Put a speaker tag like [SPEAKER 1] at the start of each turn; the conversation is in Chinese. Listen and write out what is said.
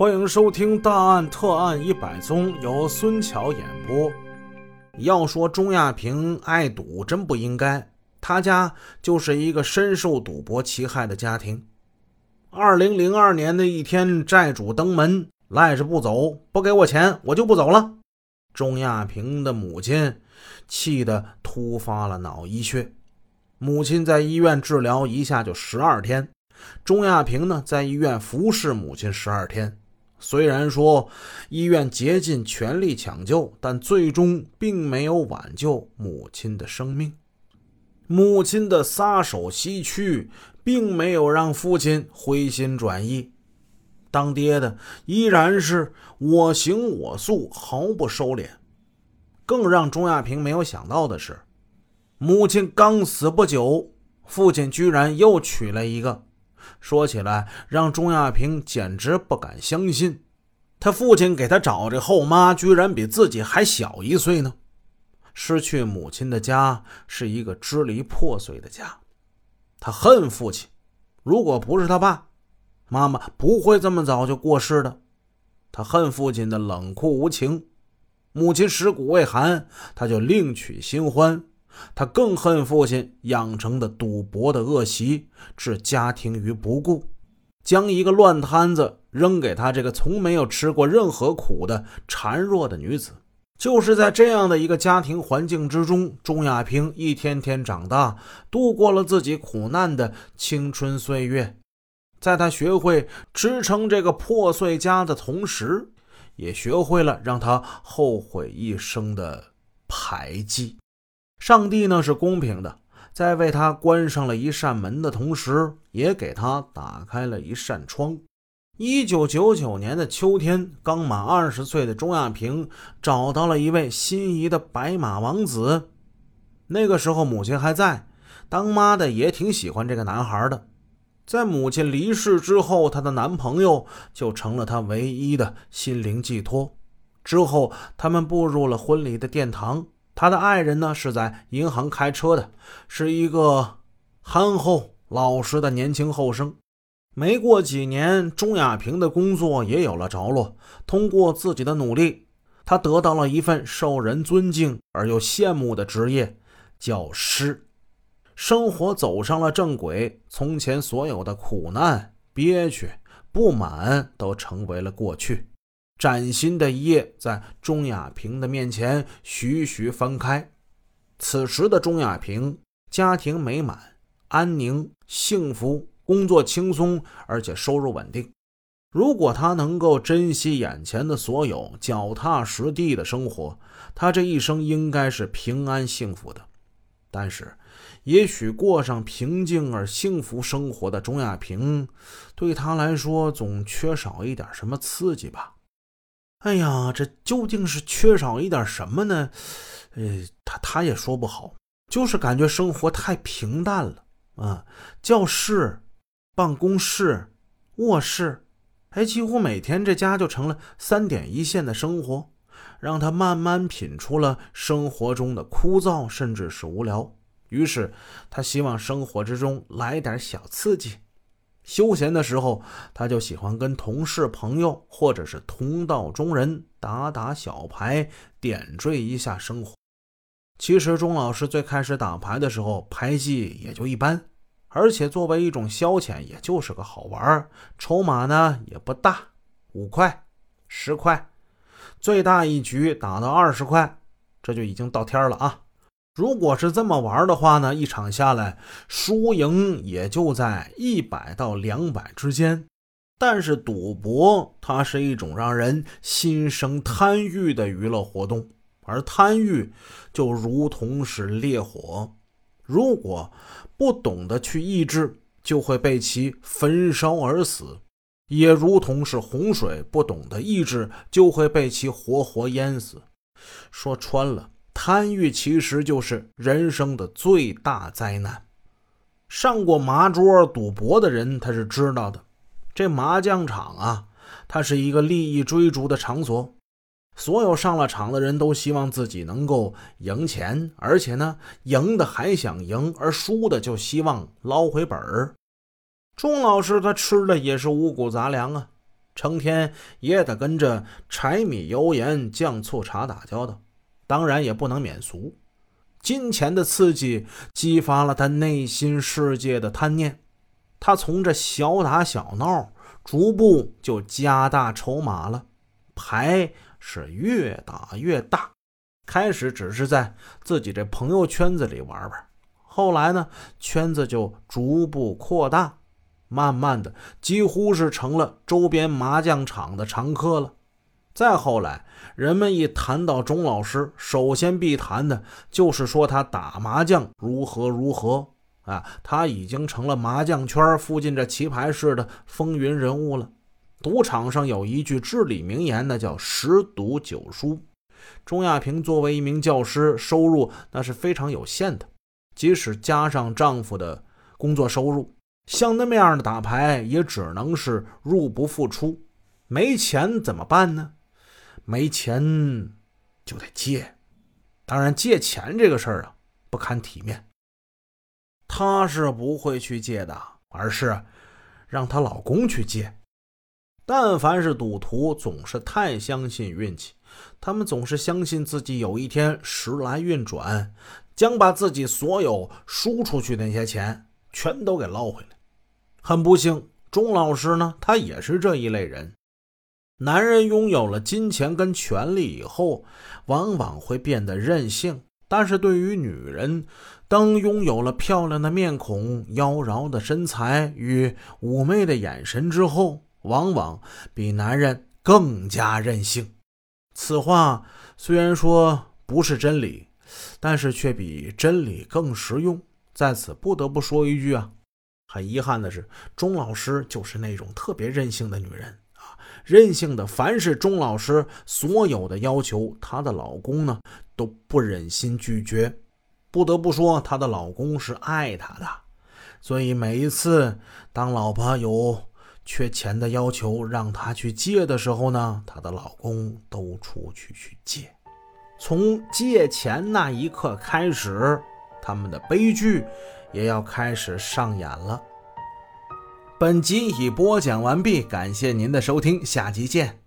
[SPEAKER 1] 欢迎收听《大案特案一百宗》，由孙桥演播。要说钟亚平爱赌，真不应该。他家就是一个深受赌博其害的家庭。二零零二年的一天，债主登门，赖着不走，不给我钱，我就不走了。钟亚平的母亲气得突发了脑溢血，母亲在医院治疗，一下就十二天。钟亚平呢，在医院服侍母亲十二天。虽然说医院竭尽全力抢救，但最终并没有挽救母亲的生命。母亲的撒手西去，并没有让父亲回心转意。当爹的依然是我行我素，毫不收敛。更让钟亚平没有想到的是，母亲刚死不久，父亲居然又娶了一个。说起来，让钟亚平简直不敢相信，他父亲给他找这后妈，居然比自己还小一岁呢。失去母亲的家是一个支离破碎的家，他恨父亲。如果不是他爸，妈妈不会这么早就过世的。他恨父亲的冷酷无情，母亲尸骨未寒，他就另娶新欢。他更恨父亲养成的赌博的恶习，置家庭于不顾，将一个乱摊子扔给他这个从没有吃过任何苦的孱弱的女子。就是在这样的一个家庭环境之中，钟亚平一天天长大，度过了自己苦难的青春岁月。在他学会支撑这个破碎家的同时，也学会了让他后悔一生的排挤。上帝呢是公平的，在为他关上了一扇门的同时，也给他打开了一扇窗。一九九九年的秋天，刚满二十岁的钟亚平找到了一位心仪的白马王子。那个时候母亲还在，当妈的也挺喜欢这个男孩的。在母亲离世之后，她的男朋友就成了她唯一的心灵寄托。之后，他们步入了婚礼的殿堂。他的爱人呢是在银行开车的，是一个憨厚老实的年轻后生。没过几年，钟亚平的工作也有了着落。通过自己的努力，他得到了一份受人尊敬而又羡慕的职业——教师。生活走上了正轨，从前所有的苦难、憋屈、不满都成为了过去。崭新的一页在钟亚平的面前徐徐翻开。此时的钟亚平，家庭美满、安宁、幸福，工作轻松，而且收入稳定。如果他能够珍惜眼前的所有，脚踏实地的生活，他这一生应该是平安幸福的。但是，也许过上平静而幸福生活的钟亚平，对他来说总缺少一点什么刺激吧。哎呀，这究竟是缺少一点什么呢？呃，他他也说不好，就是感觉生活太平淡了啊。教室、办公室、卧室，哎，几乎每天这家就成了三点一线的生活，让他慢慢品出了生活中的枯燥，甚至是无聊。于是，他希望生活之中来点小刺激。休闲的时候，他就喜欢跟同事、朋友或者是同道中人打打小牌，点缀一下生活。其实钟老师最开始打牌的时候，牌技也就一般，而且作为一种消遣，也就是个好玩筹码呢也不大，五块、十块，最大一局打到二十块，这就已经到天了啊。如果是这么玩的话呢，一场下来输赢也就在一百到两百之间。但是赌博它是一种让人心生贪欲的娱乐活动，而贪欲就如同是烈火，如果不懂得去抑制，就会被其焚烧而死；也如同是洪水，不懂得抑制，就会被其活活淹死。说穿了。贪欲其实就是人生的最大灾难。上过麻桌赌博的人，他是知道的。这麻将场啊，它是一个利益追逐的场所。所有上了场的人都希望自己能够赢钱，而且呢，赢的还想赢，而输的就希望捞回本儿。钟老师他吃的也是五谷杂粮啊。成天也得跟着柴米油盐酱醋茶打交道，当然也不能免俗。金钱的刺激激发了他内心世界的贪念，他从这小打小闹，逐步就加大筹码了，牌是越打越大。开始只是在自己这朋友圈子里玩玩，后来呢，圈子就逐步扩大，慢慢的几乎是成了周边麻将场的常客了。再后来，人们一谈到钟老师，首先必谈的就是说他打麻将如何如何啊，他已经成了麻将圈附近这棋牌室的风云人物了。赌场上有一句至理名言，那叫十赌九输。钟亚萍作为一名教师，收入那是非常有限的。即使加上丈夫的工作收入，像那么样的打牌，也只能是入不敷出。没钱怎么办呢？没钱就得借。当然，借钱这个事儿啊，不堪体面。她是不会去借的，而是让她老公去借。但凡是赌徒，总是太相信运气。他们总是相信自己有一天时来运转，将把自己所有输出去的那些钱全都给捞回来。很不幸，钟老师呢，他也是这一类人。男人拥有了金钱跟权力以后，往往会变得任性；但是对于女人，当拥有了漂亮的面孔、妖娆的身材与妩媚的眼神之后，往往比男人更加任性。此话虽然说不是真理，但是却比真理更实用。在此不得不说一句啊，很遗憾的是，钟老师就是那种特别任性的女人，任性的，凡是钟老师所有的要求，她的老公呢都不忍心拒绝。不得不说，她的老公是爱她的，所以每一次当老婆有。缺钱的要求让她去借的时候呢，她的老公都出去去借。从借钱那一刻开始，他们的悲剧也要开始上演了。本集已播讲完毕，感谢您的收听，下集见。